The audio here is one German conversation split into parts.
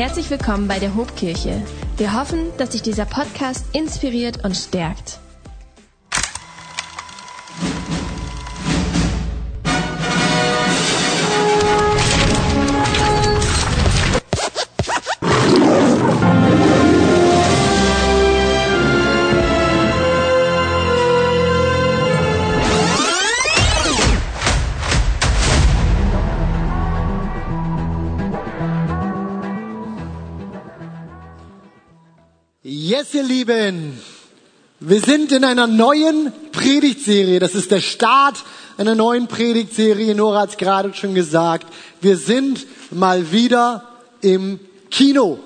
Herzlich willkommen bei der Hobkirche. Wir hoffen, dass sich dieser Podcast inspiriert und stärkt. Yes, ihr Lieben, wir sind in einer neuen Predigtserie. Das ist der Start einer neuen Predigtserie. Nora hat es gerade schon gesagt. Wir sind mal wieder im Kino.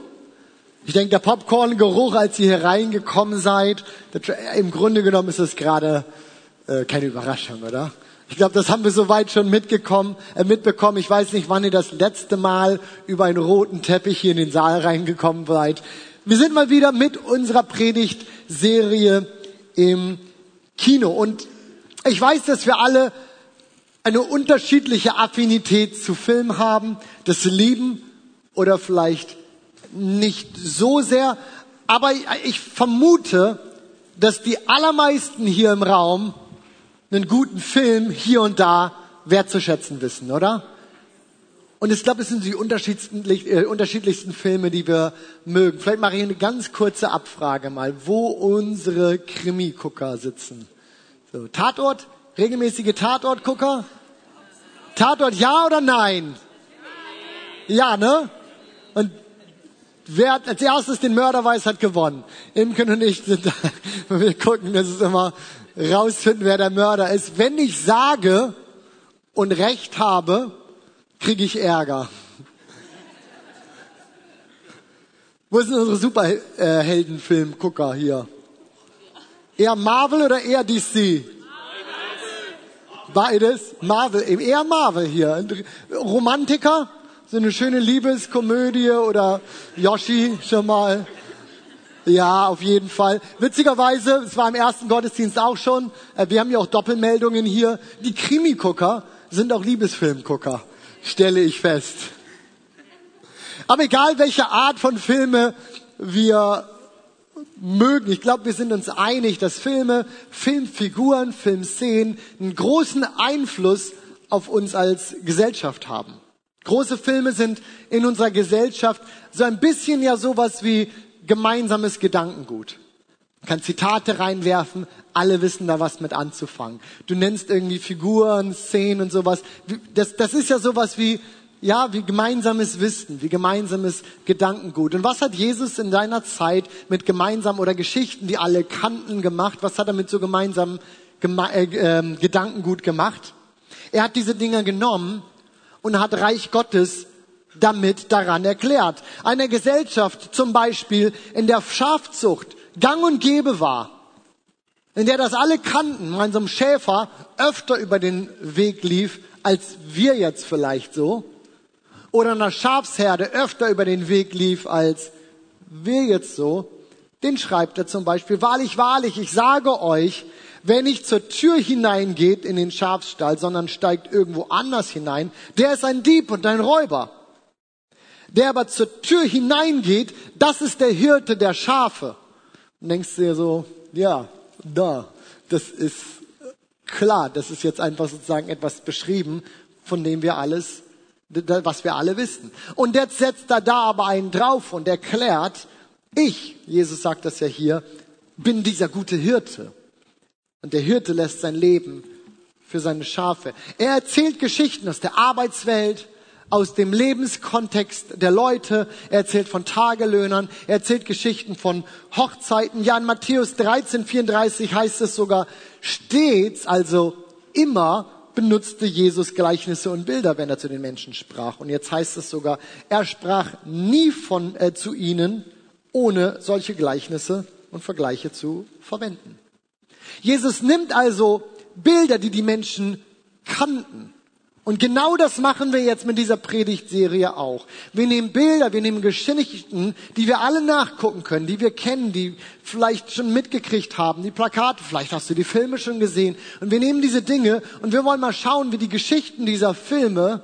Ich denke, der Popcorn-Geruch, als ihr hier reingekommen seid, im Grunde genommen ist es gerade äh, keine Überraschung, oder? Ich glaube, das haben wir soweit schon mitgekommen, äh, mitbekommen. Ich weiß nicht, wann ihr das letzte Mal über einen roten Teppich hier in den Saal reingekommen seid. Wir sind mal wieder mit unserer Predigtserie im Kino. Und ich weiß, dass wir alle eine unterschiedliche Affinität zu Film haben, das lieben oder vielleicht nicht so sehr. Aber ich vermute, dass die allermeisten hier im Raum einen guten Film hier und da wertzuschätzen wissen, oder? Und ich glaube, es sind die unterschiedlichsten, äh, unterschiedlichsten Filme, die wir mögen. Vielleicht mache ich eine ganz kurze Abfrage mal, wo unsere Krimi-Gucker sitzen. So, Tatort? Regelmäßige Tatort-Gucker? Tatort ja oder nein? Ja, ne? Und wer als erstes den Mörder weiß, hat gewonnen. Imken und ich sind da. Wir gucken, das ist immer rausfinden, wer der Mörder ist. Wenn ich sage und Recht habe, kriege ich Ärger. Wo sind unsere Superheldenfilm-Gucker hier? Eher Marvel oder eher DC? Beides? Marvel, eher Marvel hier. Romantiker? So eine schöne Liebeskomödie oder Yoshi schon mal? Ja, auf jeden Fall. Witzigerweise, es war im ersten Gottesdienst auch schon, äh, wir haben ja auch Doppelmeldungen hier, die Krimi-Gucker sind auch Liebesfilmgucker stelle ich fest. Aber egal, welche Art von Filme wir mögen, ich glaube, wir sind uns einig, dass Filme, Filmfiguren, Filmszenen einen großen Einfluss auf uns als Gesellschaft haben. Große Filme sind in unserer Gesellschaft so ein bisschen ja sowas wie gemeinsames Gedankengut. Man kann Zitate reinwerfen, alle wissen da was mit anzufangen. Du nennst irgendwie Figuren, Szenen und sowas. Das, das ist ja sowas wie, ja, wie gemeinsames Wissen, wie gemeinsames Gedankengut. Und was hat Jesus in deiner Zeit mit gemeinsam oder Geschichten, die alle kannten, gemacht? Was hat er mit so gemeinsamem Geme äh, äh, Gedankengut gemacht? Er hat diese Dinge genommen und hat Reich Gottes damit daran erklärt. Eine Gesellschaft zum Beispiel, in der Schafzucht gang und gäbe war, in der das alle kannten, mein so Schäfer öfter über den Weg lief, als wir jetzt vielleicht so, oder eine Schafsherde öfter über den Weg lief, als wir jetzt so, den schreibt er zum Beispiel, wahrlich, wahrlich, ich sage euch, wer nicht zur Tür hineingeht in den Schafsstall, sondern steigt irgendwo anders hinein, der ist ein Dieb und ein Räuber. Der aber zur Tür hineingeht, das ist der Hirte der Schafe. Und denkst dir so, ja, da, das ist klar, das ist jetzt einfach sozusagen etwas beschrieben, von dem wir alles, was wir alle wissen. Und jetzt setzt er da aber einen drauf und erklärt, ich, Jesus sagt das ja hier, bin dieser gute Hirte. Und der Hirte lässt sein Leben für seine Schafe. Er erzählt Geschichten aus der Arbeitswelt, aus dem Lebenskontext der Leute. Er erzählt von Tagelöhnern. Er erzählt Geschichten von Hochzeiten. Ja, in Matthäus 13, 34 heißt es sogar stets, also immer benutzte Jesus Gleichnisse und Bilder, wenn er zu den Menschen sprach. Und jetzt heißt es sogar, er sprach nie von, äh, zu ihnen, ohne solche Gleichnisse und Vergleiche zu verwenden. Jesus nimmt also Bilder, die die Menschen kannten, und genau das machen wir jetzt mit dieser Predigtserie auch. Wir nehmen Bilder, wir nehmen Geschichten, die wir alle nachgucken können, die wir kennen, die vielleicht schon mitgekriegt haben, die Plakate, vielleicht hast du die Filme schon gesehen. Und wir nehmen diese Dinge und wir wollen mal schauen, wie die Geschichten dieser Filme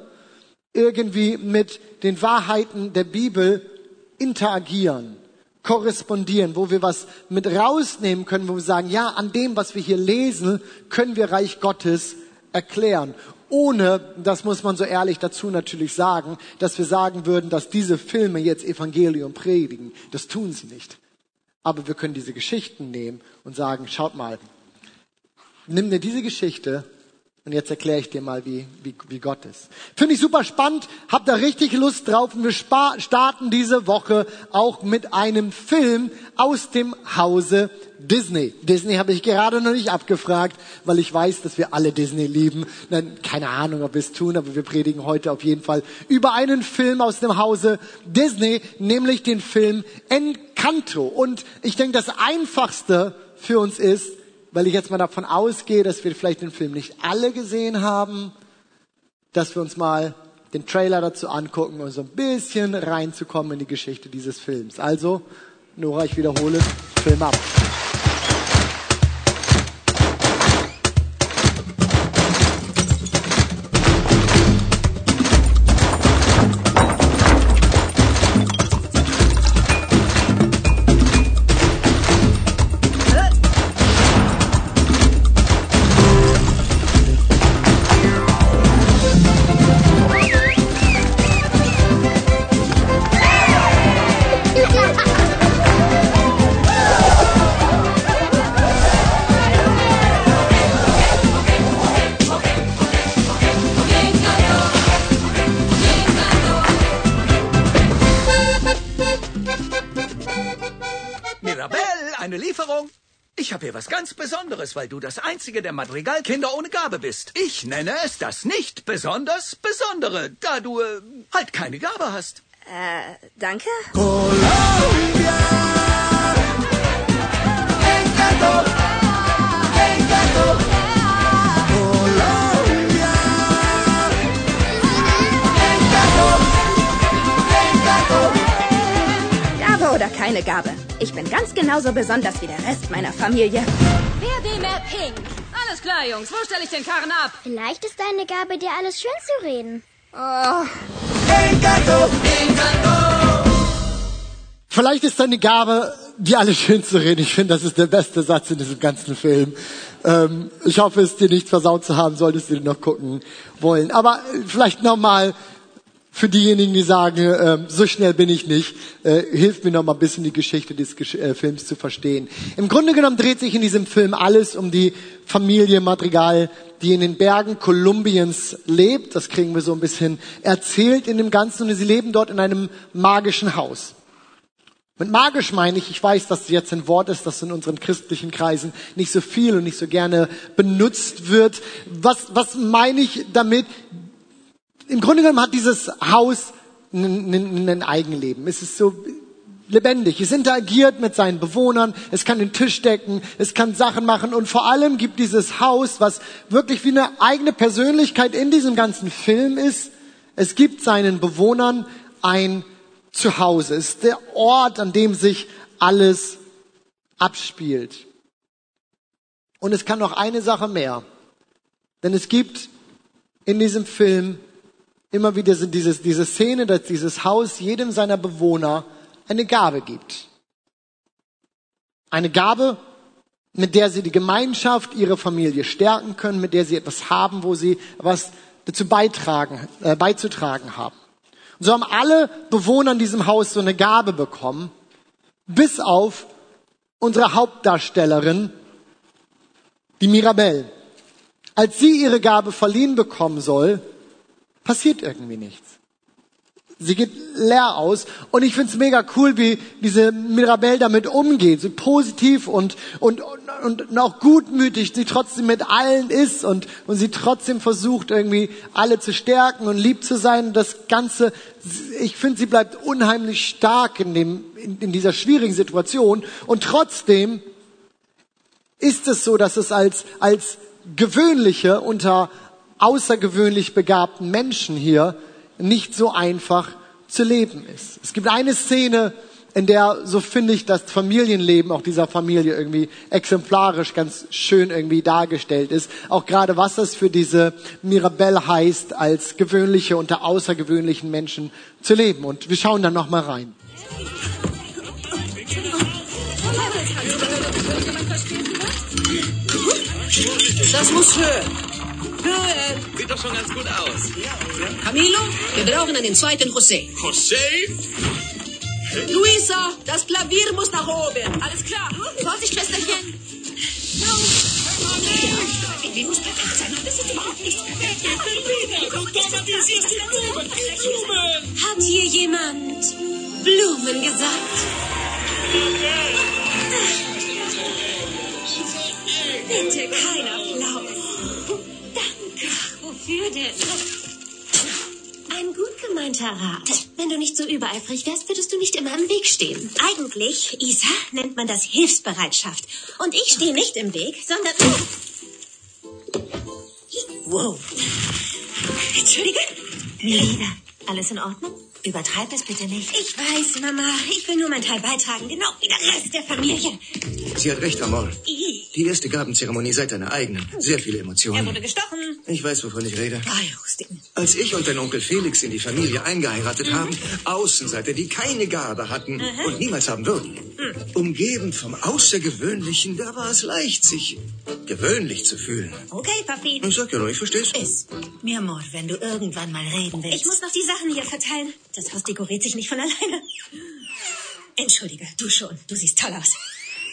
irgendwie mit den Wahrheiten der Bibel interagieren, korrespondieren, wo wir was mit rausnehmen können, wo wir sagen, ja, an dem, was wir hier lesen, können wir Reich Gottes erklären. Ohne, das muss man so ehrlich dazu natürlich sagen, dass wir sagen würden, dass diese Filme jetzt Evangelium predigen. Das tun sie nicht. Aber wir können diese Geschichten nehmen und sagen, schaut mal, nimm dir diese Geschichte und jetzt erkläre ich dir mal, wie, wie, wie Gott ist. Finde ich super spannend, hab da richtig Lust drauf und wir starten diese Woche auch mit einem Film aus dem Hause Disney. Disney habe ich gerade noch nicht abgefragt, weil ich weiß, dass wir alle Disney lieben. Nein, keine Ahnung, ob wir es tun, aber wir predigen heute auf jeden Fall über einen Film aus dem Hause Disney, nämlich den Film Encanto. Und ich denke, das Einfachste für uns ist, weil ich jetzt mal davon ausgehe, dass wir vielleicht den Film nicht alle gesehen haben, dass wir uns mal den Trailer dazu angucken und so ein bisschen reinzukommen in die Geschichte dieses Films. Also, Nora, ich wiederhole, Film ab. Besonderes, weil du das einzige der Madrigalkinder ohne Gabe bist. Ich nenne es das nicht besonders Besondere, da du äh, halt keine Gabe hast. Äh, danke? Colombia. Encanto. Encanto. Oder keine Gabe. Ich bin ganz genauso besonders wie der Rest meiner Familie. Wer will mehr Pink? Alles klar, Jungs. Wo stelle ich den Karren ab? Vielleicht ist deine Gabe, dir alles schön zu reden. Oh. Encanto, Encanto. Vielleicht ist deine Gabe, dir alles schön zu reden. Ich finde, das ist der beste Satz in diesem ganzen Film. Ähm, ich hoffe, es dir nicht versaut zu haben, solltest du den noch gucken wollen. Aber vielleicht nochmal für diejenigen, die sagen, äh, so schnell bin ich nicht, äh, hilft mir noch mal ein bisschen die Geschichte des Gesch äh, Films zu verstehen. Im Grunde genommen dreht sich in diesem Film alles um die Familie Madrigal, die in den Bergen Kolumbiens lebt. Das kriegen wir so ein bisschen erzählt in dem Ganzen. Und sie leben dort in einem magischen Haus. Mit magisch meine ich, ich weiß, dass jetzt ein Wort ist, das in unseren christlichen Kreisen nicht so viel und nicht so gerne benutzt wird. Was, was meine ich damit? Im Grunde genommen hat dieses Haus ein, Eigenleben. Es ist so lebendig. Es interagiert mit seinen Bewohnern. Es kann den Tisch decken. Es kann Sachen machen. Und vor allem gibt dieses Haus, was wirklich wie eine eigene Persönlichkeit in diesem ganzen Film ist. Es gibt seinen Bewohnern ein Zuhause. Es ist der Ort, an dem sich alles abspielt. Und es kann noch eine Sache mehr. Denn es gibt in diesem Film immer wieder sind dieses, diese Szene, dass dieses Haus jedem seiner Bewohner eine Gabe gibt. Eine Gabe, mit der sie die Gemeinschaft, ihre Familie stärken können, mit der sie etwas haben, wo sie was dazu beitragen, äh, beizutragen haben. Und so haben alle Bewohner in diesem Haus so eine Gabe bekommen, bis auf unsere Hauptdarstellerin, die Mirabelle. Als sie ihre Gabe verliehen bekommen soll, passiert irgendwie nichts. Sie geht leer aus und ich find's mega cool, wie diese Mirabelle damit umgeht, so positiv und, und, und, und auch gutmütig sie trotzdem mit allen ist und, und sie trotzdem versucht irgendwie alle zu stärken und lieb zu sein. Das Ganze, ich finde, sie bleibt unheimlich stark in, dem, in, in dieser schwierigen Situation und trotzdem ist es so, dass es als, als gewöhnliche unter außergewöhnlich begabten Menschen hier nicht so einfach zu leben ist. Es gibt eine Szene, in der, so finde ich, das Familienleben auch dieser Familie irgendwie exemplarisch ganz schön irgendwie dargestellt ist. Auch gerade was das für diese Mirabelle heißt, als gewöhnliche unter außergewöhnlichen Menschen zu leben. Und wir schauen dann nochmal rein. Das muss hören. Sieht doch schon ganz gut aus. Camilo, wir brauchen einen zweiten José. José? Luisa, das Klavier muss nach oben. Alles klar. Vorsicht, Schwesterchen. Wie muss perfekt sein? Das ist überhaupt nichts perfekt. Du dramatisierst die Blumen. Blumen. Hat hier jemand Blumen gesagt? Bitte kein Applaus. Denn? Ein gut gemeinter Rat. Wenn du nicht so übereifrig wärst, würdest du nicht immer im Weg stehen. Eigentlich, Isa, nennt man das Hilfsbereitschaft. Und ich stehe nicht im Weg, sondern... Wow. Entschuldige? Melina, alles in Ordnung? Übertreib es bitte nicht. Ich weiß, Mama. Ich will nur mein Teil beitragen, genau wie der Rest der Familie. Sie hat recht, Amor. Die erste Gabenzeremonie seit deiner eigenen. Sehr viele Er Emotionen. wurde gestochen. Ich weiß, wovon ich rede. Ei, Hustin. Als ich und dein Onkel Felix in die Familie eingeheiratet haben, Außenseiter, die keine Gabe hatten und niemals haben würden, umgeben vom Außergewöhnlichen, da war es leicht, sich gewöhnlich zu fühlen. Okay, Papi. Ich sag ja nur, ich versteh's. Ist. Mi amor, wenn du irgendwann mal reden willst. Ich muss noch die Sachen hier verteilen. Das Haus dekoriert sich nicht von alleine. Entschuldige, du schon. Du siehst toll aus.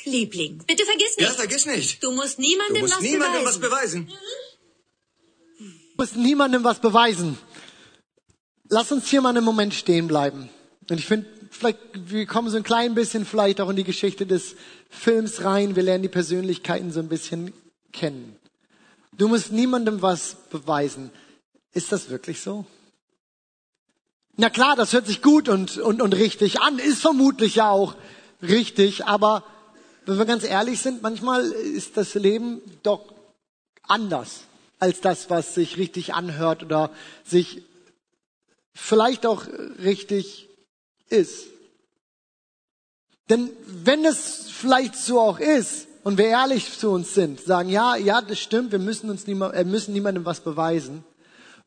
Liebling, bitte vergiss nicht. Ja, vergiss nicht. Du musst Du niemandem musst was niemandem beweisen. was beweisen. Du musst niemandem was beweisen. Lass uns hier mal einen Moment stehen bleiben. Und ich finde, vielleicht, wir kommen so ein klein bisschen vielleicht auch in die Geschichte des Films rein. Wir lernen die Persönlichkeiten so ein bisschen kennen. Du musst niemandem was beweisen. Ist das wirklich so? Na klar, das hört sich gut und, und, und richtig an, ist vermutlich ja auch richtig, aber wenn wir ganz ehrlich sind, manchmal ist das Leben doch anders als das, was sich richtig anhört oder sich vielleicht auch richtig ist. Denn wenn es vielleicht so auch ist und wir ehrlich zu uns sind, sagen, ja, ja, das stimmt, wir müssen uns niemand, äh, müssen niemandem was beweisen,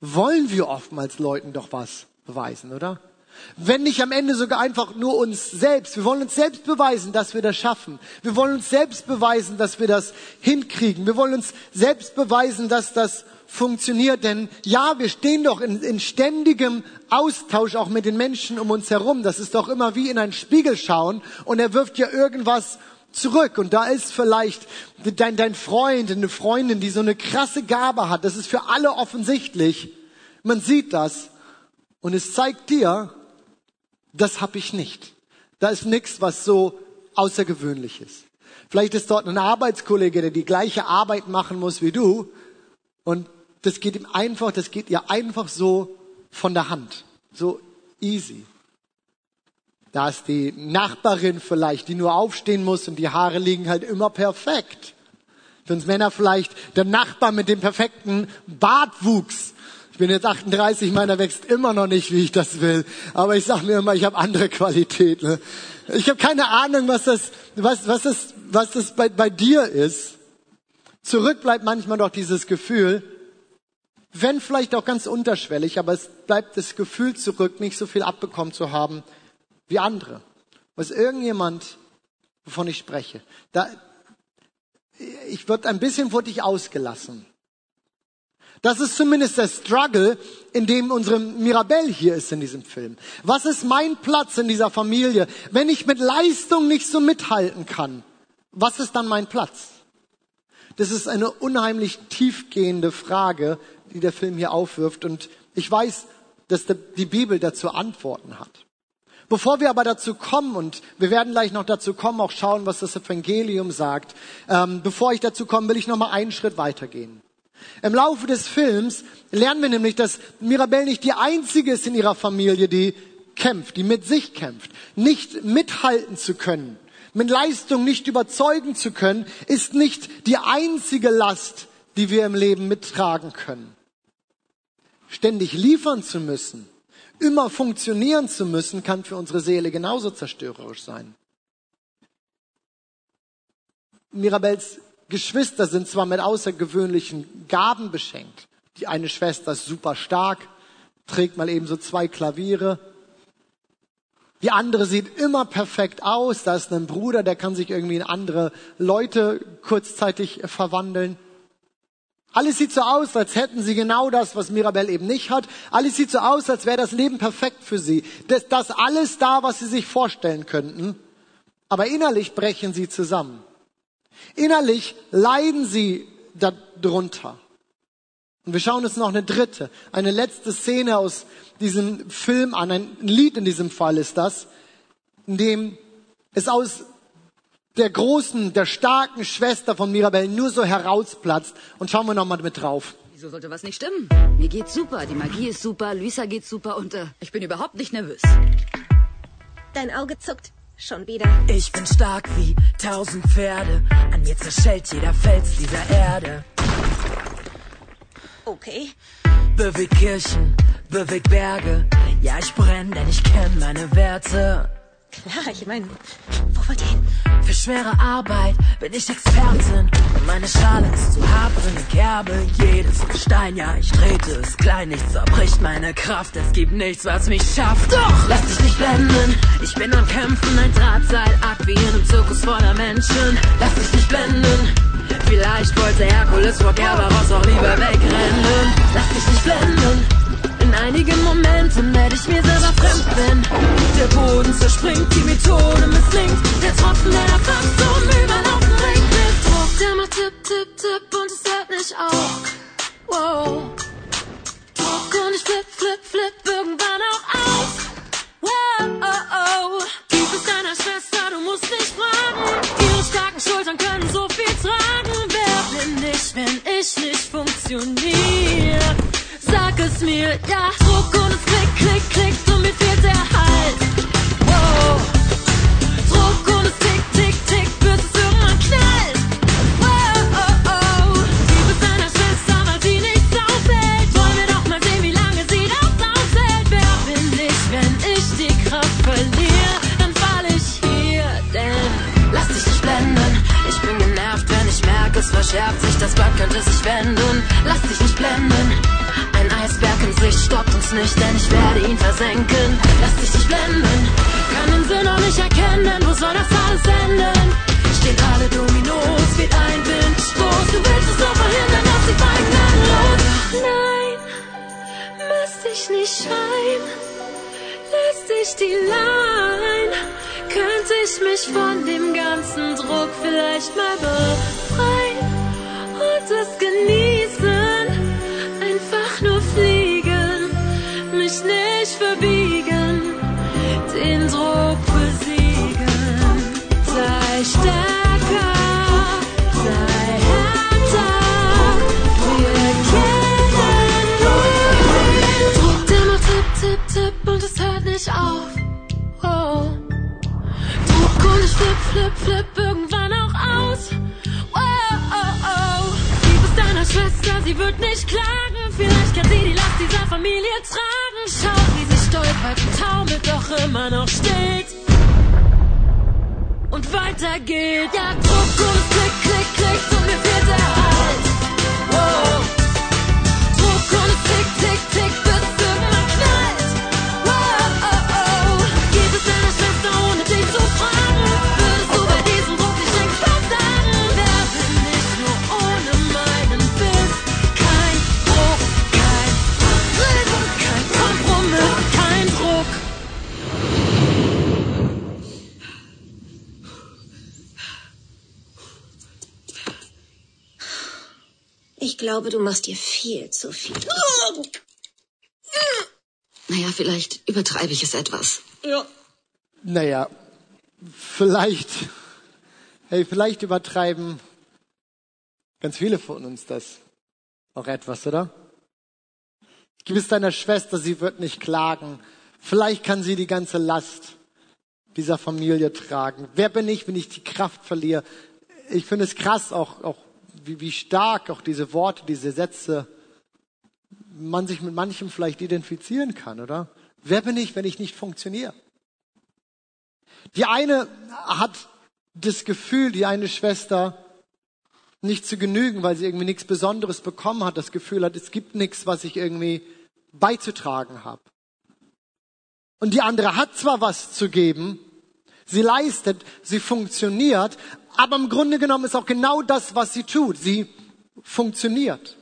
wollen wir oftmals Leuten doch was beweisen, oder? Wenn nicht am Ende sogar einfach nur uns selbst. Wir wollen uns selbst beweisen, dass wir das schaffen. Wir wollen uns selbst beweisen, dass wir das hinkriegen. Wir wollen uns selbst beweisen, dass das funktioniert. Denn ja, wir stehen doch in, in ständigem Austausch auch mit den Menschen um uns herum. Das ist doch immer wie in einen Spiegel schauen und er wirft ja irgendwas zurück. Und da ist vielleicht dein, dein Freund, eine Freundin, die so eine krasse Gabe hat. Das ist für alle offensichtlich. Man sieht das. Und es zeigt dir, das habe ich nicht. Da ist nichts, was so außergewöhnlich ist. Vielleicht ist dort ein Arbeitskollege, der die gleiche Arbeit machen muss wie du. Und das geht ihm einfach, das geht ihr einfach so von der Hand. So easy. Da ist die Nachbarin vielleicht, die nur aufstehen muss und die Haare liegen halt immer perfekt. Für uns Männer vielleicht der Nachbar mit dem perfekten Bartwuchs. Ich bin jetzt 38, meiner wächst immer noch nicht, wie ich das will. Aber ich sage mir immer, ich habe andere Qualität. Ne? Ich habe keine Ahnung, was das, was, was das, was das bei, bei dir ist. Zurück bleibt manchmal doch dieses Gefühl, wenn vielleicht auch ganz unterschwellig, aber es bleibt das Gefühl zurück, nicht so viel abbekommen zu haben wie andere. Was irgendjemand, wovon ich spreche, da, ich wird ein bisschen wurde ich ausgelassen. Das ist zumindest der Struggle, in dem unsere Mirabelle hier ist in diesem Film. Was ist mein Platz in dieser Familie? Wenn ich mit Leistung nicht so mithalten kann, was ist dann mein Platz? Das ist eine unheimlich tiefgehende Frage, die der Film hier aufwirft. Und ich weiß, dass die Bibel dazu Antworten hat. Bevor wir aber dazu kommen, und wir werden gleich noch dazu kommen, auch schauen, was das Evangelium sagt, ähm, bevor ich dazu komme, will ich noch mal einen Schritt weitergehen. Im Laufe des Films lernen wir nämlich, dass Mirabelle nicht die einzige ist in ihrer Familie, die kämpft, die mit sich kämpft. Nicht mithalten zu können, mit Leistung nicht überzeugen zu können, ist nicht die einzige Last, die wir im Leben mittragen können. Ständig liefern zu müssen, immer funktionieren zu müssen, kann für unsere Seele genauso zerstörerisch sein. Mirabels Geschwister sind zwar mit außergewöhnlichen Gaben beschenkt. Die eine Schwester ist super stark, trägt mal eben so zwei Klaviere. Die andere sieht immer perfekt aus. Da ist ein Bruder, der kann sich irgendwie in andere Leute kurzzeitig verwandeln. Alles sieht so aus, als hätten sie genau das, was Mirabel eben nicht hat. Alles sieht so aus, als wäre das Leben perfekt für sie. Das, das alles da, was sie sich vorstellen könnten. Aber innerlich brechen sie zusammen. Innerlich leiden sie darunter. Und wir schauen uns noch eine dritte, eine letzte Szene aus diesem Film an. Ein Lied in diesem Fall ist das, in dem es aus der großen, der starken Schwester von Mirabelle nur so herausplatzt. Und schauen wir nochmal mit drauf. Wieso sollte was nicht stimmen? Mir geht's super, die Magie ist super, Luisa geht super und äh, ich bin überhaupt nicht nervös. Dein Auge zuckt. Schon wieder. Ich bin stark wie tausend Pferde. An mir zerschellt jeder Fels dieser Erde. Okay. Beweg Kirchen, beweg Berge. Ja, ich brenn, denn ich kenn meine Werte. Klar, ich meine, wo wollt ihr hin? Für schwere Arbeit bin ich Expertin. Meine Schale ist zu hart eine Kerbe. Jedes Stein, ja, ich trete es klein. Nichts zerbricht meine Kraft. Es gibt nichts, was mich schafft. Doch, lass dich nicht blenden. Ich bin am Kämpfen, ein Drahtseilakt wie in einem Zirkus voller Menschen. Lass dich nicht blenden. Vielleicht wollte Herkules vor Kerberos auch lieber wegrennen. Lass dich nicht blenden. In einigen Momenten werde ich mir selber fremd, wenn der Boden zerspringt, die Methode misslingt. Der Tropfen, der erfasst zum Überlaufen bringt mit Druck. Der macht tipp, tipp, tipp und es hört nicht auf. Wow. Druck und ich flip, flip, flip irgendwann auch aus. Wow, oh, oh. Gib es deiner Schwester, du musst nicht fragen. Ihre starken Schultern können so viel tragen. Wer bin ich, wenn ich nicht funktioniere? Sag es mir, ja. Druck und es klick, klick, klickt und mir fehlt der Halt. Wow. Druck und es tick, tick, tick, bis es irgendwann knallt. Wow, oh, oh. Gib es deiner Schwester, weil sie nichts aushält. Wollen wir doch mal sehen, wie lange sie das aushält. Wer bin ich, wenn ich die Kraft verliere? Dann fall ich hier, denn lass dich nicht blenden. Ich bin genervt, wenn ich merke, es verschärft sich. Das Blatt könnte sich wenden. Lass dich nicht blenden. Ein sich stoppt uns nicht, denn ich werde ihn versenken. Lass dich nicht blenden, kann den Sinn noch nicht erkennen. Wo soll das alles enden? Stehen alle Dominos, weht ein Windstoß. Du willst es nur verhindern, dass sie fallen dann los. Nein, müsste ich nicht schreien. Lässt dich die Line, könnte ich mich von dem ganzen Druck vielleicht mal befreien und es genießen verbiegen, den Druck besiegen. Sei stärker, sei härter, wir kennen nur Druck, der tipp, tipp, tipp und es hört nicht auf. Oh. Druck und ich flip, flip, flip irgendwann auch aus. Oh, oh, oh. Gib es deiner Schwester, sie wird nicht klagen. Vielleicht kann sie die Last dieser Familie tragen. Schau, wie sie stolpert taumelt, doch immer noch steht. Und weiter geht. Ja, Druck und klick, klick, klickt und mir fehlt der Halt. Wow. Druck und es tick, tick, glaube, du machst dir viel zu viel. Naja, vielleicht übertreibe ich es etwas. Ja. Naja, vielleicht, hey, vielleicht übertreiben ganz viele von uns das auch etwas, oder? Gib es deiner Schwester, sie wird nicht klagen. Vielleicht kann sie die ganze Last dieser Familie tragen. Wer bin ich, wenn ich die Kraft verliere? Ich finde es krass, auch, auch wie, wie stark auch diese Worte, diese Sätze, man sich mit manchem vielleicht identifizieren kann, oder? Wer bin ich, wenn ich nicht funktioniere? Die eine hat das Gefühl, die eine Schwester nicht zu genügen, weil sie irgendwie nichts Besonderes bekommen hat, das Gefühl hat, es gibt nichts, was ich irgendwie beizutragen habe. Und die andere hat zwar was zu geben, sie leistet, sie funktioniert, aber im Grunde genommen ist auch genau das, was sie tut. Sie funktioniert.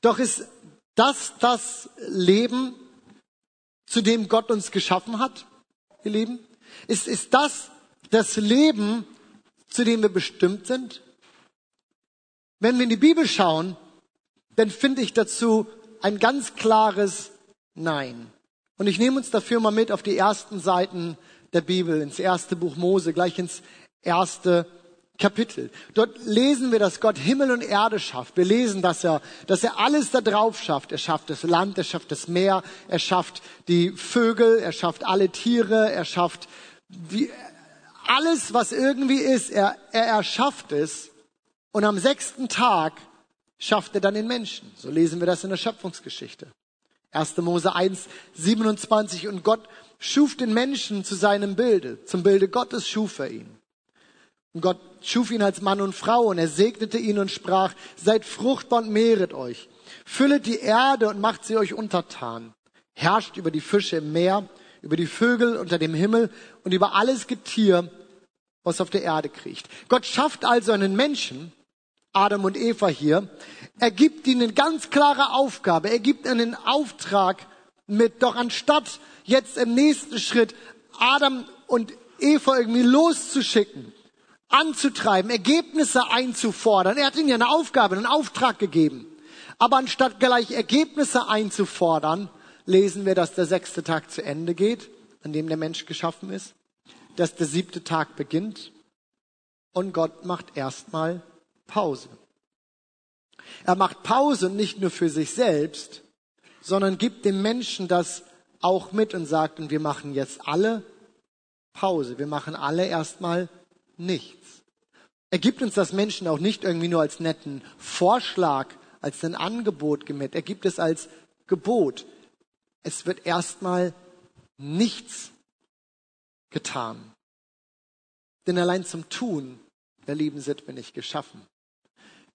Doch ist das das Leben, zu dem Gott uns geschaffen hat, ihr Lieben? Ist, ist das das Leben, zu dem wir bestimmt sind? Wenn wir in die Bibel schauen, dann finde ich dazu ein ganz klares Nein. Und ich nehme uns dafür mal mit auf die ersten Seiten der Bibel, ins erste Buch Mose, gleich ins erste Kapitel. Dort lesen wir, dass Gott Himmel und Erde schafft. Wir lesen, dass er, dass er alles da drauf schafft. Er schafft das Land, er schafft das Meer, er schafft die Vögel, er schafft alle Tiere, er schafft die, alles, was irgendwie ist. Er, er erschafft es. Und am sechsten Tag schafft er dann den Menschen. So lesen wir das in der Schöpfungsgeschichte. 1. Mose 1, 27. Und Gott schuf den Menschen zu seinem Bilde. Zum Bilde Gottes schuf er ihn. Und Gott schuf ihn als Mann und Frau und er segnete ihn und sprach, seid fruchtbar und mehret euch. Füllet die Erde und macht sie euch untertan. Herrscht über die Fische im Meer, über die Vögel unter dem Himmel und über alles Getier, was auf der Erde kriecht. Gott schafft also einen Menschen, Adam und Eva hier. Er gibt ihnen eine ganz klare Aufgabe. Er gibt einen Auftrag mit. Doch anstatt jetzt im nächsten Schritt Adam und Eva irgendwie loszuschicken, anzutreiben, Ergebnisse einzufordern. Er hat ihnen ja eine Aufgabe, einen Auftrag gegeben. Aber anstatt gleich Ergebnisse einzufordern, lesen wir, dass der sechste Tag zu Ende geht, an dem der Mensch geschaffen ist, dass der siebte Tag beginnt und Gott macht erstmal Pause. Er macht Pause nicht nur für sich selbst, sondern gibt dem Menschen das auch mit und sagt, und wir machen jetzt alle Pause. Wir machen alle erstmal nichts. Er gibt uns das Menschen auch nicht irgendwie nur als netten Vorschlag, als ein Angebot gemet. Er gibt es als Gebot. Es wird erstmal nichts getan. Denn allein zum Tun, der Lieben, sind wir nicht geschaffen.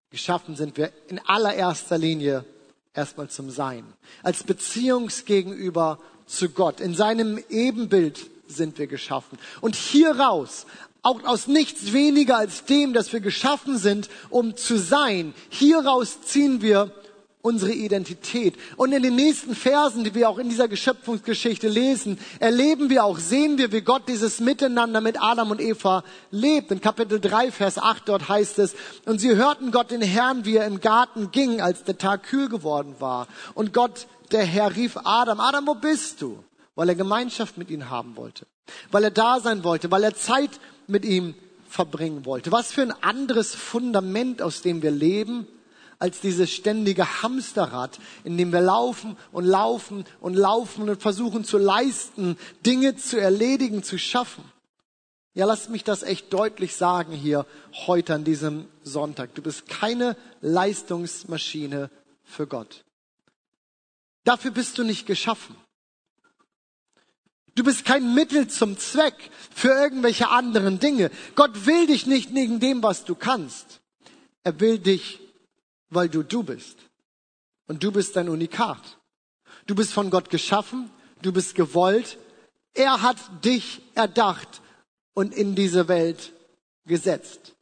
Geschaffen sind wir in allererster Linie erstmal zum Sein. Als Beziehungsgegenüber zu Gott. In seinem Ebenbild sind wir geschaffen. Und hieraus, auch aus nichts weniger als dem, dass wir geschaffen sind, um zu sein, hieraus ziehen wir unsere Identität. Und in den nächsten Versen, die wir auch in dieser Geschöpfungsgeschichte lesen, erleben wir auch, sehen wir, wie Gott dieses Miteinander mit Adam und Eva lebt. In Kapitel 3, Vers 8 dort heißt es, und sie hörten Gott den Herrn, wie er im Garten ging, als der Tag kühl geworden war. Und Gott, der Herr, rief Adam, Adam, wo bist du? Weil er Gemeinschaft mit ihm haben wollte. Weil er da sein wollte, weil er Zeit mit ihm verbringen wollte. Was für ein anderes Fundament, aus dem wir leben, als dieses ständige Hamsterrad, in dem wir laufen und laufen und laufen und versuchen zu leisten, Dinge zu erledigen, zu schaffen. Ja, lasst mich das echt deutlich sagen hier heute an diesem Sonntag. Du bist keine Leistungsmaschine für Gott. Dafür bist du nicht geschaffen. Du bist kein Mittel zum Zweck für irgendwelche anderen Dinge. Gott will dich nicht wegen dem, was du kannst. Er will dich weil du du bist. Und du bist ein Unikat. Du bist von Gott geschaffen, du bist gewollt. Er hat dich erdacht und in diese Welt gesetzt.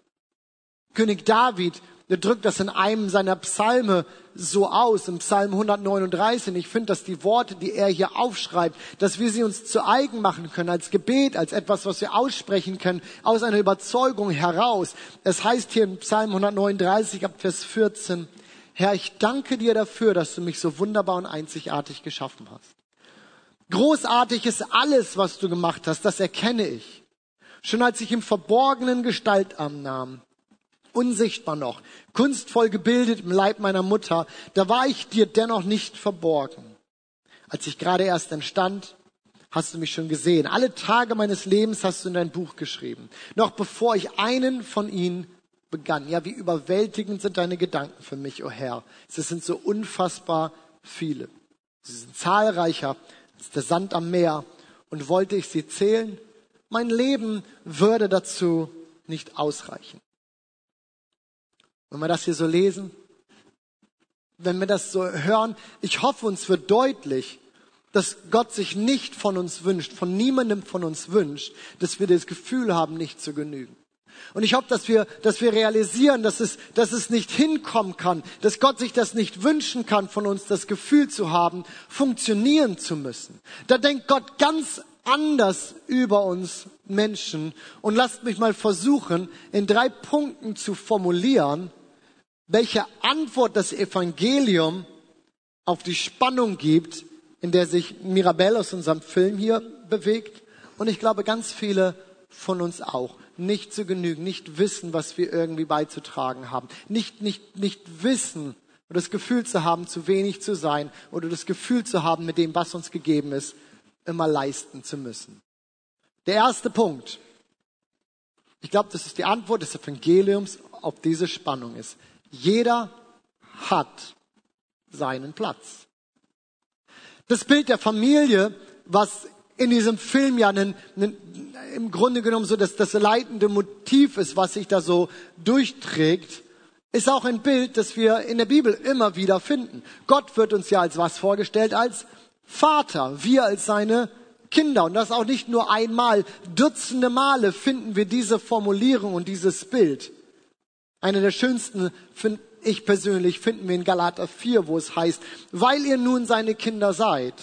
König David, der drückt das in einem seiner Psalme so aus, im Psalm 139. Ich finde, dass die Worte, die er hier aufschreibt, dass wir sie uns zu eigen machen können, als Gebet, als etwas, was wir aussprechen können, aus einer Überzeugung heraus. Es heißt hier im Psalm 139 ab Vers 14, Herr, ich danke dir dafür, dass du mich so wunderbar und einzigartig geschaffen hast. Großartig ist alles, was du gemacht hast, das erkenne ich. Schon als ich im Verborgenen Gestalt annahm, unsichtbar noch, kunstvoll gebildet im Leib meiner Mutter, da war ich dir dennoch nicht verborgen. Als ich gerade erst entstand, hast du mich schon gesehen. Alle Tage meines Lebens hast du in dein Buch geschrieben. Noch bevor ich einen von ihnen begann. Ja, wie überwältigend sind deine Gedanken für mich, o oh Herr. Sie sind so unfassbar viele. Sie sind zahlreicher als der Sand am Meer. Und wollte ich sie zählen, mein Leben würde dazu nicht ausreichen. Wenn wir das hier so lesen, wenn wir das so hören, ich hoffe, uns wird deutlich, dass Gott sich nicht von uns wünscht, von niemandem von uns wünscht, dass wir das Gefühl haben, nicht zu genügen. Und ich hoffe, dass wir, dass wir realisieren, dass es, dass es nicht hinkommen kann, dass Gott sich das nicht wünschen kann von uns, das Gefühl zu haben, funktionieren zu müssen. Da denkt Gott ganz anders über uns Menschen. Und lasst mich mal versuchen, in drei Punkten zu formulieren, welche Antwort das Evangelium auf die Spannung gibt, in der sich Mirabelle aus unserem Film hier bewegt. Und ich glaube, ganz viele von uns auch. Nicht zu genügen, nicht wissen, was wir irgendwie beizutragen haben. Nicht, nicht, nicht wissen oder das Gefühl zu haben, zu wenig zu sein oder das Gefühl zu haben, mit dem, was uns gegeben ist, immer leisten zu müssen. Der erste Punkt. Ich glaube, das ist die Antwort des Evangeliums auf diese Spannung ist. Jeder hat seinen Platz. Das Bild der Familie, was in diesem Film ja einen, einen, im Grunde genommen so das, das leitende Motiv ist, was sich da so durchträgt, ist auch ein Bild, das wir in der Bibel immer wieder finden. Gott wird uns ja als was vorgestellt? Als Vater, wir als seine Kinder. Und das auch nicht nur einmal, dutzende Male finden wir diese Formulierung und dieses Bild. Eine der schönsten, finde ich persönlich, finden wir in Galater 4, wo es heißt, weil ihr nun seine Kinder seid,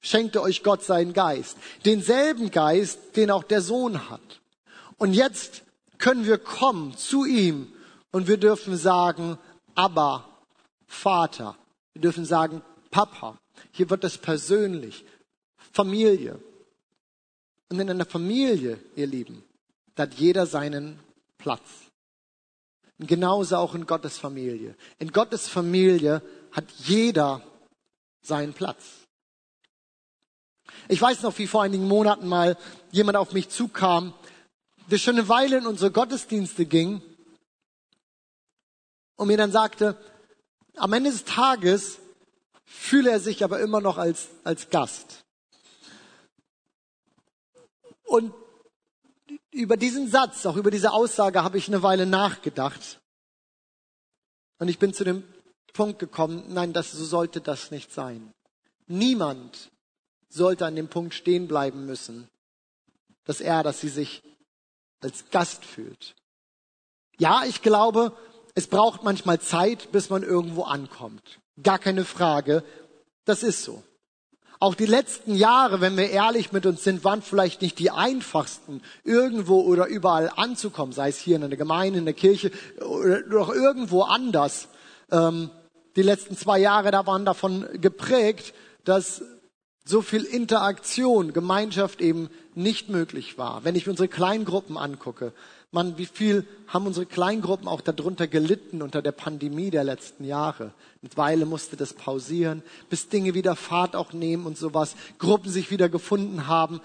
schenkte euch Gott seinen Geist. Denselben Geist, den auch der Sohn hat. Und jetzt können wir kommen zu ihm und wir dürfen sagen, aber Vater. Wir dürfen sagen, Papa. Hier wird es persönlich. Familie. Und in einer Familie, ihr Lieben, da hat jeder seinen Platz. Und genauso auch in Gottes Familie. In Gottes Familie hat jeder seinen Platz. Ich weiß noch, wie vor einigen Monaten mal jemand auf mich zukam, der schon eine Weile in unsere Gottesdienste ging und mir dann sagte, am Ende des Tages fühle er sich aber immer noch als, als Gast. Und über diesen Satz, auch über diese Aussage habe ich eine Weile nachgedacht. Und ich bin zu dem Punkt gekommen, nein, das, so sollte das nicht sein. Niemand sollte an dem Punkt stehen bleiben müssen, dass er, dass sie sich als Gast fühlt. Ja, ich glaube, es braucht manchmal Zeit, bis man irgendwo ankommt. Gar keine Frage. Das ist so. Auch die letzten Jahre, wenn wir ehrlich mit uns sind, waren vielleicht nicht die einfachsten, irgendwo oder überall anzukommen, sei es hier in einer Gemeinde, in der Kirche oder auch irgendwo anders. Ähm, die letzten zwei Jahre da waren davon geprägt, dass so viel Interaktion, Gemeinschaft eben nicht möglich war. Wenn ich unsere Kleingruppen angucke, man, wie viel haben unsere Kleingruppen auch darunter gelitten unter der Pandemie der letzten Jahre? Eine Weile musste das pausieren, bis Dinge wieder Fahrt auch nehmen und sowas, Gruppen sich wieder gefunden haben.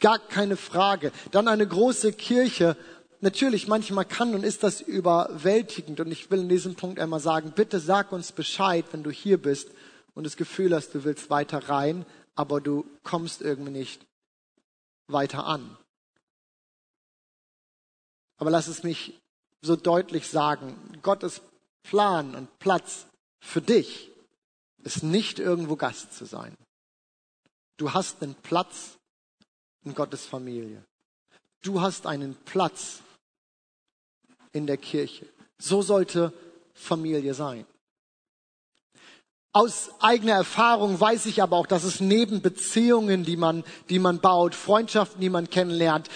Gar keine Frage. Dann eine große Kirche. Natürlich, manchmal kann und ist das überwältigend. Und ich will in diesem Punkt einmal sagen, bitte sag uns Bescheid, wenn du hier bist und das Gefühl hast, du willst weiter rein, aber du kommst irgendwie nicht weiter an. Aber lass es mich so deutlich sagen, Gottes Plan und Platz für dich ist nicht irgendwo Gast zu sein. Du hast einen Platz in Gottes Familie. Du hast einen Platz in der Kirche. So sollte Familie sein. Aus eigener Erfahrung weiß ich aber auch, dass es neben Beziehungen, die man, die man baut, Freundschaften, die man kennenlernt,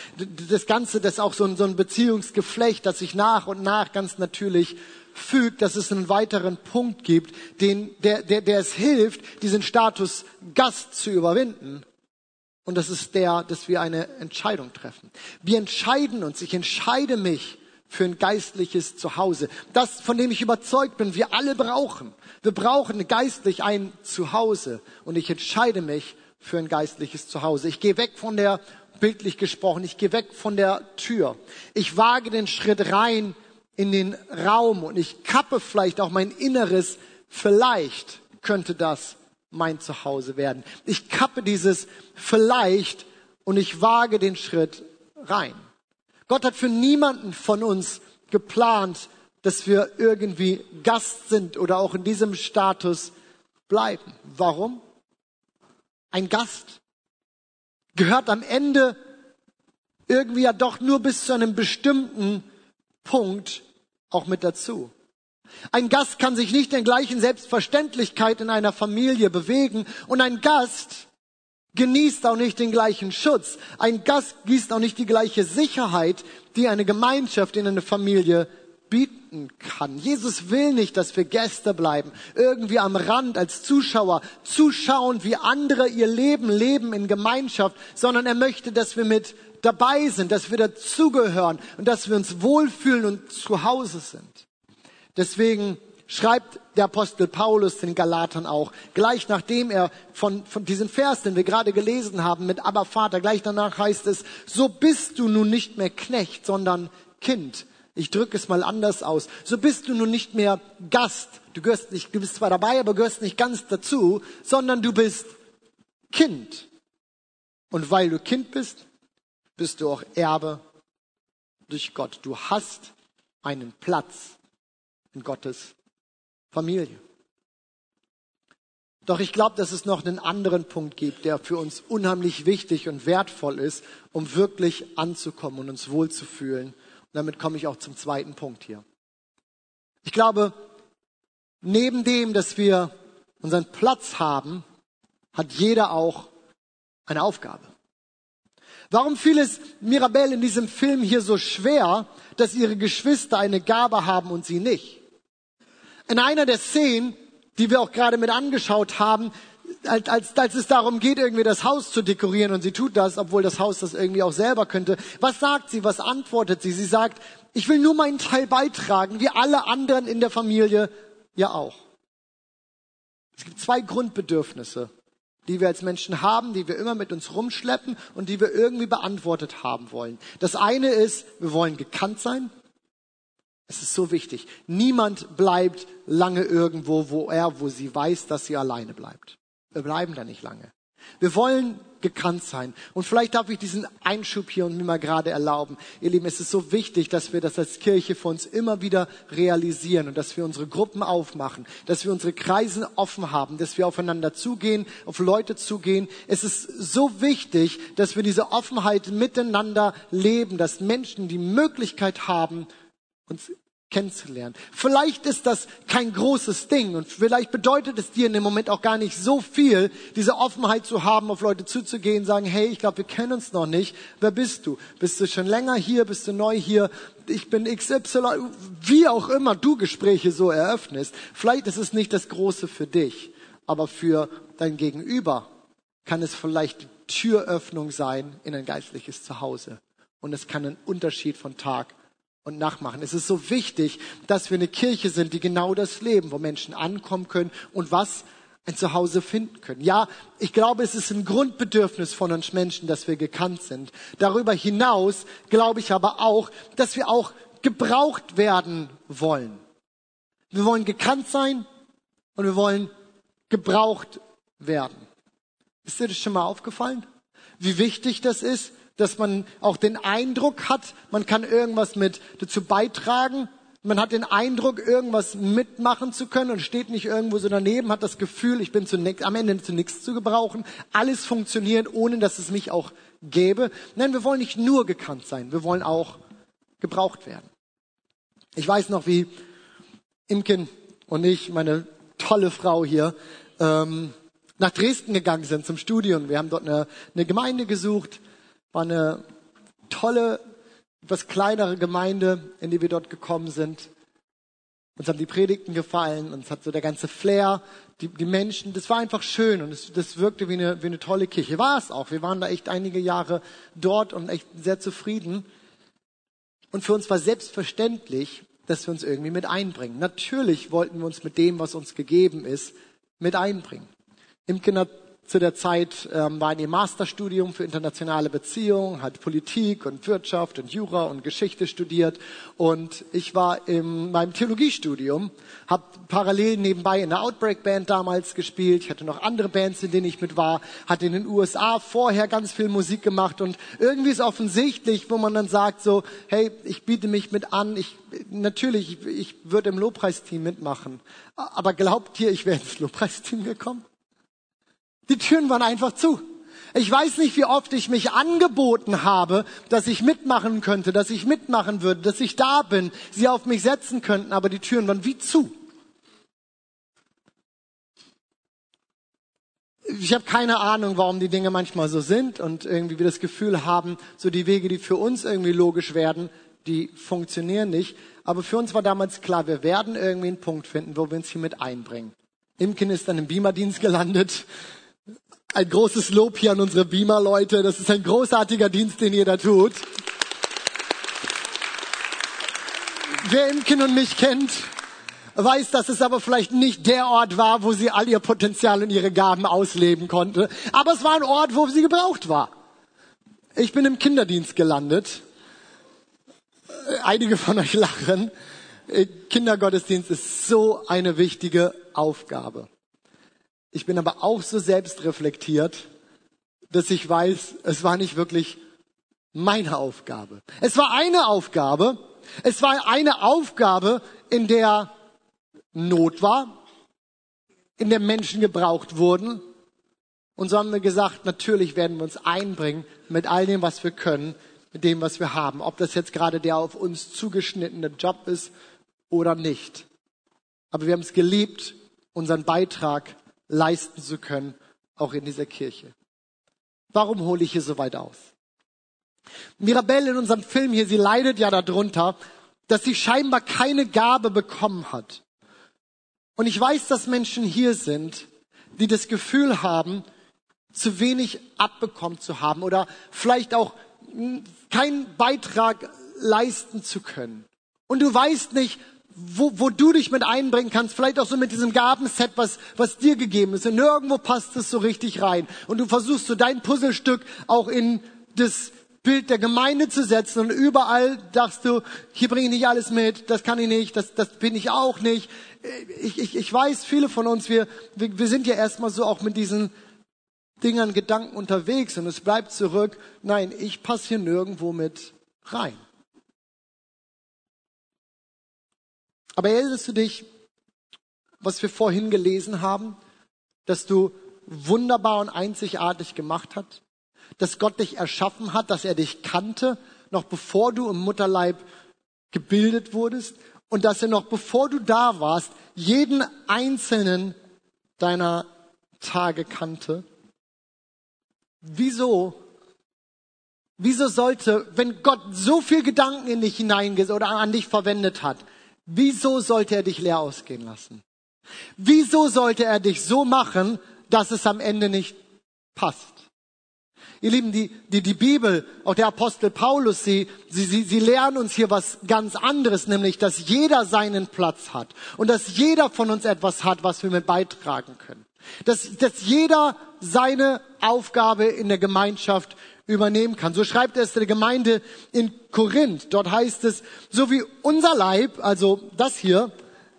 das Ganze, das auch so ein, so ein Beziehungsgeflecht, das sich nach und nach ganz natürlich fügt, dass es einen weiteren Punkt gibt, den, der, der, der es hilft, diesen Status Gast zu überwinden. Und das ist der, dass wir eine Entscheidung treffen. Wir entscheiden uns, ich entscheide mich für ein geistliches Zuhause. Das, von dem ich überzeugt bin, wir alle brauchen. Wir brauchen geistlich ein Zuhause. Und ich entscheide mich für ein geistliches Zuhause. Ich gehe weg von der, bildlich gesprochen, ich gehe weg von der Tür. Ich wage den Schritt rein in den Raum und ich kappe vielleicht auch mein Inneres. Vielleicht könnte das mein Zuhause werden. Ich kappe dieses vielleicht und ich wage den Schritt rein. Gott hat für niemanden von uns geplant, dass wir irgendwie Gast sind oder auch in diesem Status bleiben. Warum? Ein Gast gehört am Ende irgendwie ja doch nur bis zu einem bestimmten Punkt auch mit dazu. Ein Gast kann sich nicht in gleichen Selbstverständlichkeit in einer Familie bewegen und ein Gast genießt auch nicht den gleichen Schutz. Ein Gast genießt auch nicht die gleiche Sicherheit, die eine Gemeinschaft in einer Familie bieten kann. Jesus will nicht, dass wir Gäste bleiben, irgendwie am Rand als Zuschauer zuschauen, wie andere ihr Leben leben in Gemeinschaft, sondern er möchte, dass wir mit dabei sind, dass wir dazugehören und dass wir uns wohlfühlen und zu Hause sind. Deswegen schreibt der Apostel Paulus den Galatern auch, gleich nachdem er von, von diesem Vers, den wir gerade gelesen haben, mit Aber Vater, gleich danach heißt es, so bist du nun nicht mehr Knecht, sondern Kind. Ich drücke es mal anders aus. So bist du nun nicht mehr Gast. Du gehörst nicht, du bist zwar dabei, aber gehörst nicht ganz dazu, sondern du bist Kind. Und weil du Kind bist, bist du auch Erbe durch Gott. Du hast einen Platz in Gottes Familie. Doch ich glaube, dass es noch einen anderen Punkt gibt, der für uns unheimlich wichtig und wertvoll ist, um wirklich anzukommen und uns wohlzufühlen damit komme ich auch zum zweiten Punkt hier. Ich glaube, neben dem, dass wir unseren Platz haben, hat jeder auch eine Aufgabe. Warum fiel es Mirabelle in diesem Film hier so schwer, dass ihre Geschwister eine Gabe haben und sie nicht? In einer der Szenen, die wir auch gerade mit angeschaut haben, als, als, als es darum geht, irgendwie das Haus zu dekorieren und sie tut das, obwohl das Haus das irgendwie auch selber könnte. Was sagt sie? Was antwortet sie? Sie sagt, ich will nur meinen Teil beitragen, wie alle anderen in der Familie ja auch. Es gibt zwei Grundbedürfnisse, die wir als Menschen haben, die wir immer mit uns rumschleppen und die wir irgendwie beantwortet haben wollen. Das eine ist, wir wollen gekannt sein. Es ist so wichtig. Niemand bleibt lange irgendwo, wo er, wo sie weiß, dass sie alleine bleibt. Wir bleiben da nicht lange. Wir wollen gekannt sein. Und vielleicht darf ich diesen Einschub hier und mir mal gerade erlauben. Ihr Lieben, es ist so wichtig, dass wir das als Kirche für uns immer wieder realisieren und dass wir unsere Gruppen aufmachen, dass wir unsere Kreisen offen haben, dass wir aufeinander zugehen, auf Leute zugehen. Es ist so wichtig, dass wir diese Offenheit miteinander leben, dass Menschen die Möglichkeit haben, uns kennenzulernen. Vielleicht ist das kein großes Ding und vielleicht bedeutet es dir in dem Moment auch gar nicht so viel, diese Offenheit zu haben, auf Leute zuzugehen, sagen, hey, ich glaube, wir kennen uns noch nicht. Wer bist du? Bist du schon länger hier? Bist du neu hier? Ich bin XY, wie auch immer du Gespräche so eröffnest. Vielleicht ist es nicht das Große für dich, aber für dein Gegenüber kann es vielleicht die Türöffnung sein in ein geistliches Zuhause. Und es kann ein Unterschied von Tag und nachmachen. Es ist so wichtig, dass wir eine Kirche sind, die genau das leben, wo Menschen ankommen können und was ein Zuhause finden können. Ja, ich glaube, es ist ein Grundbedürfnis von uns Menschen, dass wir gekannt sind. Darüber hinaus glaube ich aber auch, dass wir auch gebraucht werden wollen. Wir wollen gekannt sein und wir wollen gebraucht werden. Ist dir das schon mal aufgefallen? Wie wichtig das ist, dass man auch den Eindruck hat, man kann irgendwas mit dazu beitragen. Man hat den Eindruck, irgendwas mitmachen zu können und steht nicht irgendwo so daneben, hat das Gefühl, ich bin zu nix, am Ende zu nichts zu gebrauchen. Alles funktioniert, ohne dass es mich auch gäbe. Nein, wir wollen nicht nur gekannt sein, wir wollen auch gebraucht werden. Ich weiß noch, wie Imken und ich, meine tolle Frau hier, ähm, nach Dresden gegangen sind zum Studium. Wir haben dort eine, eine Gemeinde gesucht war eine tolle, etwas kleinere Gemeinde, in die wir dort gekommen sind. Uns haben die Predigten gefallen, uns hat so der ganze Flair, die, die Menschen, das war einfach schön und es, das wirkte wie eine, wie eine tolle Kirche. War es auch. Wir waren da echt einige Jahre dort und echt sehr zufrieden. Und für uns war selbstverständlich, dass wir uns irgendwie mit einbringen. Natürlich wollten wir uns mit dem, was uns gegeben ist, mit einbringen. Im Kinder zu der Zeit ähm, war in ihr Masterstudium für internationale Beziehungen, hat Politik und Wirtschaft und Jura und Geschichte studiert. Und ich war in meinem Theologiestudium, habe parallel nebenbei in der Outbreak Band damals gespielt. Ich hatte noch andere Bands, in denen ich mit war, hatte in den USA vorher ganz viel Musik gemacht. Und irgendwie ist offensichtlich, wo man dann sagt so, hey, ich biete mich mit an. Ich, natürlich, ich, ich würde im Lobpreisteam mitmachen. Aber glaubt ihr, ich wäre ins Lobpreisteam gekommen? Die Türen waren einfach zu. Ich weiß nicht, wie oft ich mich angeboten habe, dass ich mitmachen könnte, dass ich mitmachen würde, dass ich da bin, sie auf mich setzen könnten, aber die Türen waren wie zu. Ich habe keine Ahnung, warum die Dinge manchmal so sind und irgendwie wir das Gefühl haben, so die Wege, die für uns irgendwie logisch werden, die funktionieren nicht. Aber für uns war damals klar, wir werden irgendwie einen Punkt finden, wo wir uns hier mit einbringen. Imken ist dann im Beamer-Dienst gelandet. Ein großes Lob hier an unsere Beamer-Leute. Das ist ein großartiger Dienst, den ihr da tut. Wer Imken und mich kennt, weiß, dass es aber vielleicht nicht der Ort war, wo sie all ihr Potenzial und ihre Gaben ausleben konnte. Aber es war ein Ort, wo sie gebraucht war. Ich bin im Kinderdienst gelandet. Einige von euch lachen. Kindergottesdienst ist so eine wichtige Aufgabe. Ich bin aber auch so selbstreflektiert, dass ich weiß, es war nicht wirklich meine Aufgabe. Es war eine Aufgabe. Es war eine Aufgabe, in der Not war, in der Menschen gebraucht wurden. Und so haben wir gesagt, natürlich werden wir uns einbringen mit all dem, was wir können, mit dem, was wir haben. Ob das jetzt gerade der auf uns zugeschnittene Job ist oder nicht. Aber wir haben es geliebt, unseren Beitrag leisten zu können, auch in dieser Kirche. Warum hole ich hier so weit aus? Mirabelle in unserem Film hier, sie leidet ja darunter, dass sie scheinbar keine Gabe bekommen hat. Und ich weiß, dass Menschen hier sind, die das Gefühl haben, zu wenig abbekommen zu haben oder vielleicht auch keinen Beitrag leisten zu können. Und du weißt nicht, wo, wo du dich mit einbringen kannst, vielleicht auch so mit diesem Gabenset, was, was dir gegeben ist. Und nirgendwo passt es so richtig rein. Und du versuchst so dein Puzzlestück auch in das Bild der Gemeinde zu setzen und überall dachtest du, hier bringe ich nicht alles mit, das kann ich nicht, das, das bin ich auch nicht. Ich, ich, ich weiß, viele von uns, wir, wir, wir sind ja erstmal so auch mit diesen Dingern, Gedanken unterwegs und es bleibt zurück, nein, ich passe hier nirgendwo mit rein. Aber erinnerst du dich, was wir vorhin gelesen haben, dass du wunderbar und einzigartig gemacht hat, dass Gott dich erschaffen hat, dass er dich kannte, noch bevor du im Mutterleib gebildet wurdest und dass er noch bevor du da warst, jeden einzelnen deiner Tage kannte. Wieso? Wieso sollte, wenn Gott so viel Gedanken in dich hineingesetzt oder an dich verwendet hat, Wieso sollte er dich leer ausgehen lassen? Wieso sollte er dich so machen, dass es am Ende nicht passt? Ihr Lieben, die, die, die Bibel, auch der Apostel Paulus, sie, sie, sie, sie lernen uns hier was ganz anderes, nämlich, dass jeder seinen Platz hat und dass jeder von uns etwas hat, was wir mit beitragen können. Dass, dass jeder seine Aufgabe in der Gemeinschaft übernehmen kann. So schreibt es der Gemeinde in Korinth. Dort heißt es, so wie unser Leib, also das hier,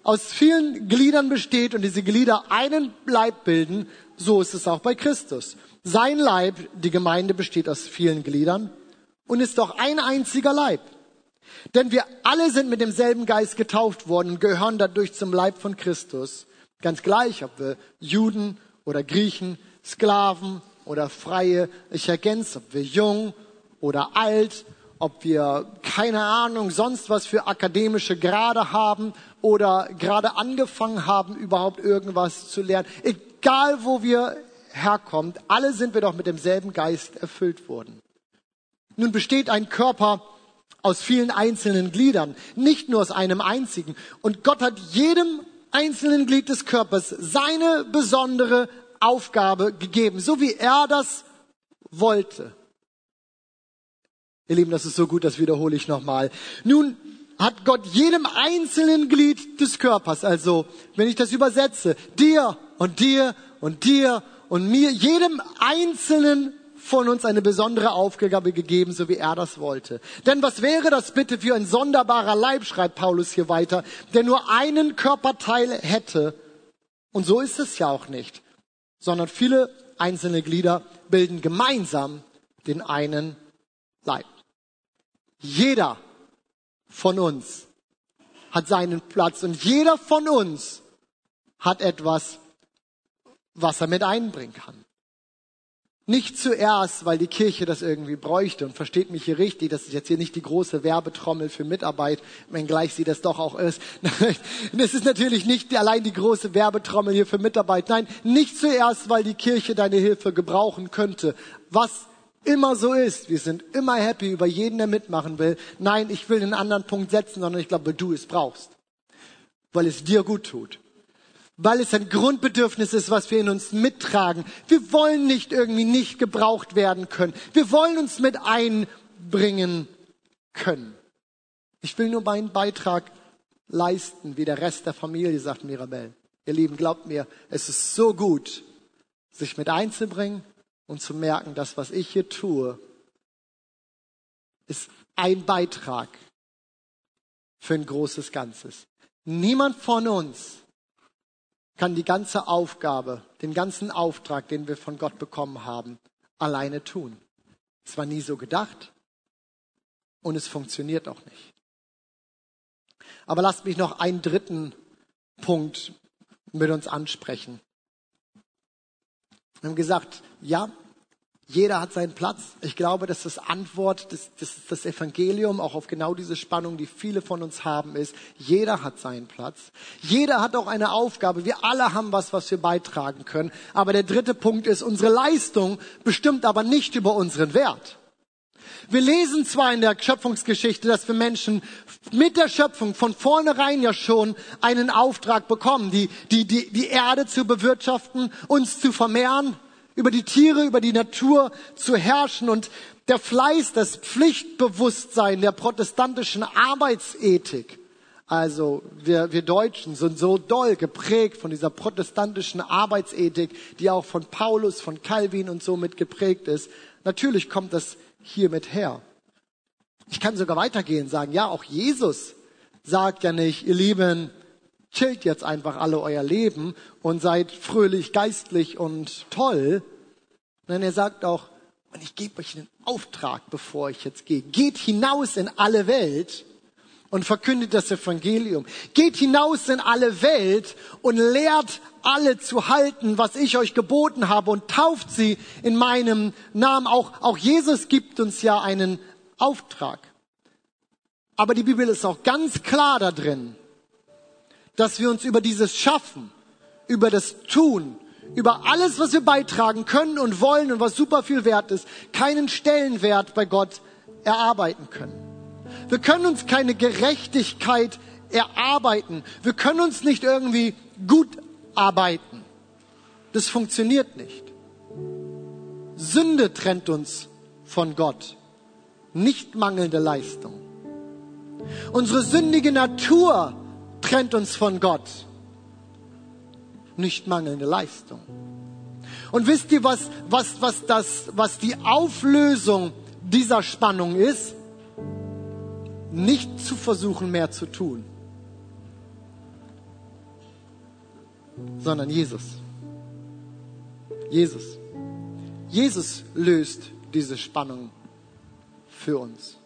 aus vielen Gliedern besteht und diese Glieder einen Leib bilden, so ist es auch bei Christus. Sein Leib, die Gemeinde, besteht aus vielen Gliedern und ist doch ein einziger Leib. Denn wir alle sind mit demselben Geist getauft worden und gehören dadurch zum Leib von Christus. Ganz gleich, ob wir Juden oder Griechen, Sklaven oder Freie. Ich ergänze, ob wir jung oder alt, ob wir keine Ahnung sonst was für akademische Grade haben oder gerade angefangen haben, überhaupt irgendwas zu lernen. Egal wo wir herkommen, alle sind wir doch mit demselben Geist erfüllt worden. Nun besteht ein Körper aus vielen einzelnen Gliedern, nicht nur aus einem einzigen. Und Gott hat jedem einzelnen Glied des Körpers seine besondere Aufgabe gegeben, so wie er das wollte. Ihr Lieben, das ist so gut, das wiederhole ich nochmal. Nun hat Gott jedem einzelnen Glied des Körpers, also wenn ich das übersetze, dir und dir und dir und mir, jedem einzelnen von uns eine besondere Aufgabe gegeben, so wie er das wollte. Denn was wäre das bitte für ein sonderbarer Leib, schreibt Paulus hier weiter, der nur einen Körperteil hätte. Und so ist es ja auch nicht sondern viele einzelne Glieder bilden gemeinsam den einen Leib. Jeder von uns hat seinen Platz und jeder von uns hat etwas, was er mit einbringen kann. Nicht zuerst, weil die Kirche das irgendwie bräuchte. Und versteht mich hier richtig, das ist jetzt hier nicht die große Werbetrommel für Mitarbeit, wenngleich sie das doch auch ist. Es ist natürlich nicht allein die große Werbetrommel hier für Mitarbeit. Nein, nicht zuerst, weil die Kirche deine Hilfe gebrauchen könnte. Was immer so ist. Wir sind immer happy über jeden, der mitmachen will. Nein, ich will einen anderen Punkt setzen, sondern ich glaube, du es brauchst. Weil es dir gut tut weil es ein Grundbedürfnis ist, was wir in uns mittragen. Wir wollen nicht irgendwie nicht gebraucht werden können. Wir wollen uns mit einbringen können. Ich will nur meinen Beitrag leisten, wie der Rest der Familie, sagt Mirabelle. Ihr Lieben, glaubt mir, es ist so gut, sich mit einzubringen und zu merken, dass was ich hier tue, ist ein Beitrag für ein großes Ganzes. Niemand von uns kann die ganze Aufgabe, den ganzen Auftrag, den wir von Gott bekommen haben, alleine tun. Es war nie so gedacht und es funktioniert auch nicht. Aber lasst mich noch einen dritten Punkt mit uns ansprechen. Wir haben gesagt, ja, jeder hat seinen Platz. Ich glaube, dass das Antwort, das, das, das Evangelium auch auf genau diese Spannung, die viele von uns haben, ist, jeder hat seinen Platz. Jeder hat auch eine Aufgabe. Wir alle haben was, was wir beitragen können. Aber der dritte Punkt ist, unsere Leistung bestimmt aber nicht über unseren Wert. Wir lesen zwar in der Schöpfungsgeschichte, dass wir Menschen mit der Schöpfung von vornherein ja schon einen Auftrag bekommen, die, die, die, die Erde zu bewirtschaften, uns zu vermehren, über die Tiere, über die Natur zu herrschen und der Fleiß, das Pflichtbewusstsein der protestantischen Arbeitsethik. Also wir, wir Deutschen sind so doll geprägt von dieser protestantischen Arbeitsethik, die auch von Paulus, von Calvin und so mit geprägt ist. Natürlich kommt das hier mit her. Ich kann sogar weitergehen und sagen, ja, auch Jesus sagt ja nicht, ihr Lieben, chillt jetzt einfach alle euer Leben und seid fröhlich, geistlich und toll. Nein, er sagt auch, und ich gebe euch einen Auftrag, bevor ich jetzt gehe. Geht hinaus in alle Welt und verkündet das Evangelium. Geht hinaus in alle Welt und lehrt alle zu halten, was ich euch geboten habe und tauft sie in meinem Namen. Auch, auch Jesus gibt uns ja einen Auftrag. Aber die Bibel ist auch ganz klar da drin, dass wir uns über dieses Schaffen, über das Tun, über alles, was wir beitragen können und wollen und was super viel wert ist, keinen Stellenwert bei Gott erarbeiten können. Wir können uns keine Gerechtigkeit erarbeiten. Wir können uns nicht irgendwie gut arbeiten. Das funktioniert nicht. Sünde trennt uns von Gott, nicht mangelnde Leistung. Unsere sündige Natur trennt uns von Gott. Nicht mangelnde Leistung. Und wisst ihr, was, was, was, das, was die Auflösung dieser Spannung ist? Nicht zu versuchen, mehr zu tun, sondern Jesus. Jesus. Jesus löst diese Spannung für uns.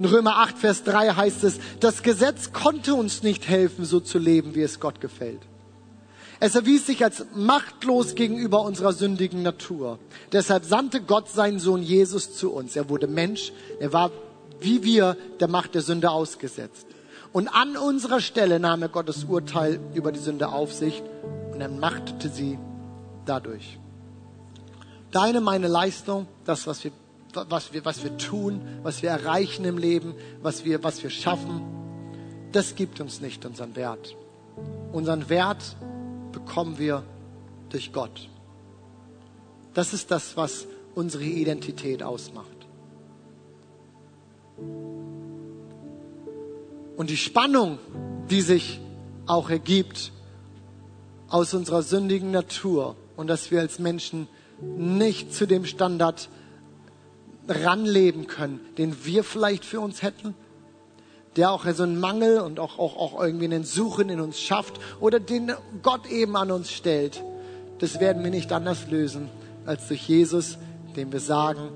In Römer 8, Vers 3 heißt es, das Gesetz konnte uns nicht helfen, so zu leben, wie es Gott gefällt. Es erwies sich als machtlos gegenüber unserer sündigen Natur. Deshalb sandte Gott seinen Sohn Jesus zu uns. Er wurde Mensch. Er war wie wir der Macht der Sünde ausgesetzt. Und an unserer Stelle nahm er Gottes Urteil über die Sünde auf sich und er machtete sie dadurch. Deine, meine Leistung, das, was wir was wir, was wir tun, was wir erreichen im Leben, was wir, was wir schaffen, das gibt uns nicht unseren Wert. Unseren Wert bekommen wir durch Gott. Das ist das, was unsere Identität ausmacht. Und die Spannung, die sich auch ergibt aus unserer sündigen Natur und dass wir als Menschen nicht zu dem Standard ranleben können, den wir vielleicht für uns hätten, der auch so einen Mangel und auch, auch, auch irgendwie einen Suchen in uns schafft oder den Gott eben an uns stellt. Das werden wir nicht anders lösen als durch Jesus, dem wir sagen,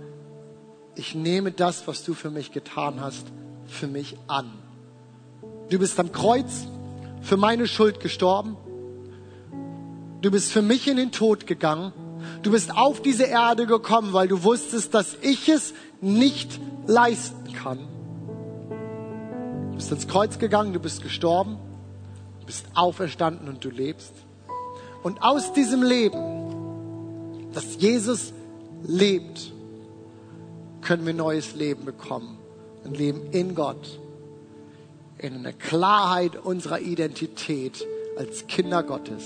ich nehme das, was du für mich getan hast, für mich an. Du bist am Kreuz für meine Schuld gestorben. Du bist für mich in den Tod gegangen Du bist auf diese Erde gekommen, weil du wusstest, dass ich es nicht leisten kann. Du bist ins Kreuz gegangen, du bist gestorben, du bist auferstanden und du lebst. Und aus diesem Leben, dass Jesus lebt, können wir neues Leben bekommen. Ein Leben in Gott. In einer Klarheit unserer Identität als Kinder Gottes.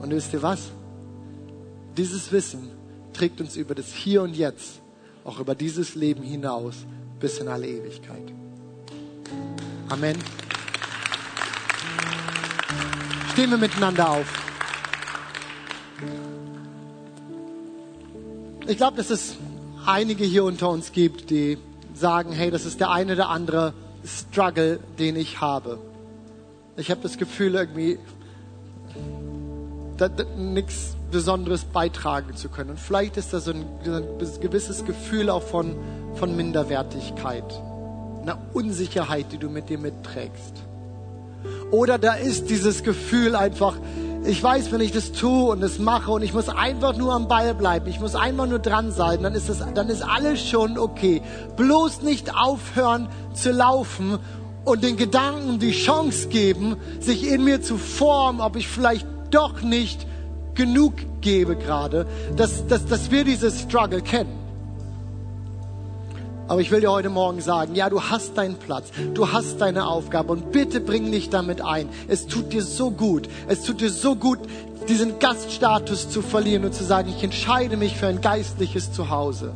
Und wisst ihr was? Dieses Wissen trägt uns über das Hier und Jetzt, auch über dieses Leben hinaus, bis in alle Ewigkeit. Amen. Stehen wir miteinander auf. Ich glaube, dass es einige hier unter uns gibt, die sagen, hey, das ist der eine oder andere Struggle, den ich habe. Ich habe das Gefühl, irgendwie nichts Besonderes beitragen zu können. Und vielleicht ist das so ein, ein gewisses Gefühl auch von, von Minderwertigkeit, einer Unsicherheit, die du mit dir mitträgst. Oder da ist dieses Gefühl einfach, ich weiß, wenn ich das tue und das mache und ich muss einfach nur am Ball bleiben, ich muss einfach nur dran sein, dann ist, das, dann ist alles schon okay. Bloß nicht aufhören zu laufen und den Gedanken die Chance geben, sich in mir zu formen, ob ich vielleicht doch nicht genug gebe gerade, dass, dass, dass wir dieses Struggle kennen. Aber ich will dir heute Morgen sagen, ja, du hast deinen Platz, du hast deine Aufgabe und bitte bring dich damit ein. Es tut dir so gut, es tut dir so gut, diesen Gaststatus zu verlieren und zu sagen, ich entscheide mich für ein geistliches Zuhause.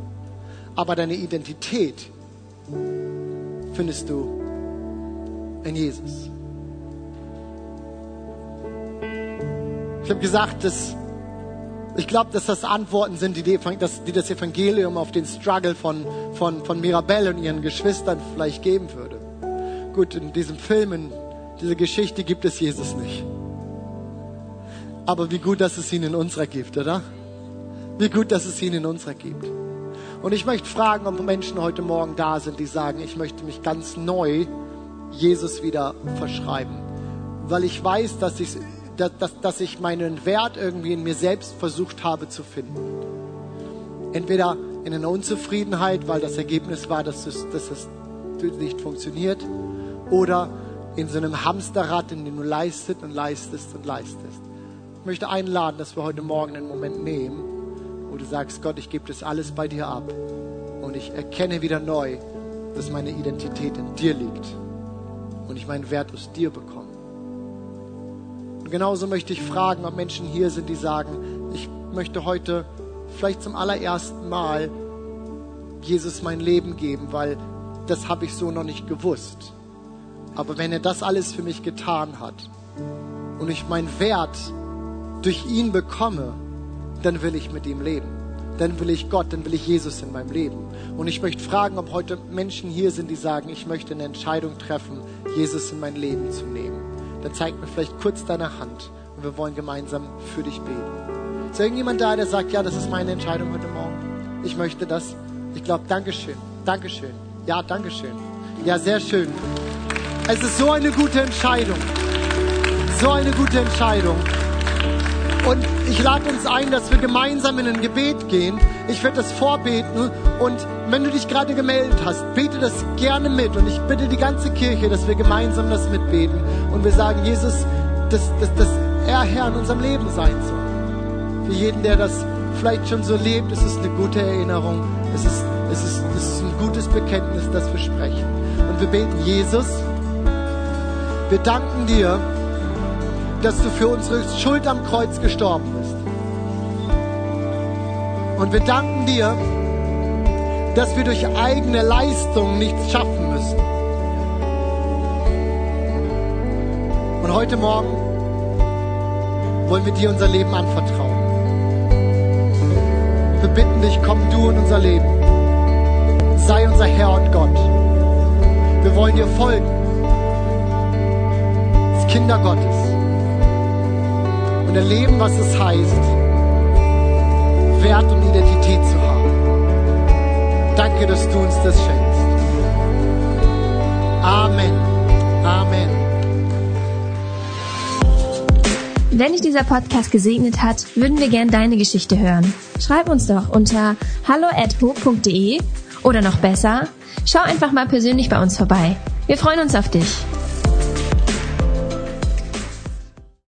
Aber deine Identität findest du in Jesus. Ich habe gesagt, dass ich glaube, dass das Antworten sind, die, die, das Evangelium auf den Struggle von, von, von Mirabelle und ihren Geschwistern vielleicht geben würde. Gut, in diesem Film, in dieser Geschichte gibt es Jesus nicht. Aber wie gut, dass es ihn in unserer gibt, oder? Wie gut, dass es ihn in unserer gibt. Und ich möchte fragen, ob Menschen heute Morgen da sind, die sagen, ich möchte mich ganz neu Jesus wieder verschreiben. Weil ich weiß, dass ich dass, dass, dass ich meinen Wert irgendwie in mir selbst versucht habe zu finden. Entweder in einer Unzufriedenheit, weil das Ergebnis war, dass es, dass es nicht funktioniert, oder in so einem Hamsterrad, in dem du leistest und leistest und leistest. Ich möchte einladen, dass wir heute Morgen einen Moment nehmen, wo du sagst, Gott, ich gebe das alles bei dir ab und ich erkenne wieder neu, dass meine Identität in dir liegt und ich meinen Wert aus dir bekomme. Genauso möchte ich fragen, ob Menschen hier sind, die sagen, ich möchte heute vielleicht zum allerersten Mal Jesus mein Leben geben, weil das habe ich so noch nicht gewusst. Aber wenn er das alles für mich getan hat und ich meinen Wert durch ihn bekomme, dann will ich mit ihm leben. Dann will ich Gott, dann will ich Jesus in meinem Leben. Und ich möchte fragen, ob heute Menschen hier sind, die sagen, ich möchte eine Entscheidung treffen, Jesus in mein Leben zu nehmen dann zeig mir vielleicht kurz deine Hand und wir wollen gemeinsam für dich beten. Ist irgendjemand da, der sagt, ja, das ist meine Entscheidung heute Morgen? Ich möchte das. Ich glaube, Dankeschön, Dankeschön. Ja, Dankeschön. Ja, sehr schön. Es ist so eine gute Entscheidung. So eine gute Entscheidung. Und ich lade uns ein, dass wir gemeinsam in ein Gebet gehen. Ich werde das vorbeten. Und wenn du dich gerade gemeldet hast, bete das gerne mit. Und ich bitte die ganze Kirche, dass wir gemeinsam das mitbeten. Und wir sagen, Jesus, dass, dass, dass er Herr in unserem Leben sein soll. Für jeden, der das vielleicht schon so lebt, ist es eine gute Erinnerung. Es ist, es ist, es ist ein gutes Bekenntnis, das wir sprechen. Und wir beten, Jesus, wir danken dir, dass du für unsere Schuld am Kreuz gestorben bist. Und wir danken dir, dass wir durch eigene Leistung nichts schaffen müssen. Und heute Morgen wollen wir dir unser Leben anvertrauen. Wir bitten dich, komm du in unser Leben. Sei unser Herr und Gott. Wir wollen dir folgen. Als Kinder Gottes und erleben, was es heißt, Wert und Identität zu haben. Danke, dass du uns das schenkst. Amen. Amen. Wenn dich dieser Podcast gesegnet hat, würden wir gern deine Geschichte hören. Schreib uns doch unter hallo@ho.de oder noch besser, schau einfach mal persönlich bei uns vorbei. Wir freuen uns auf dich.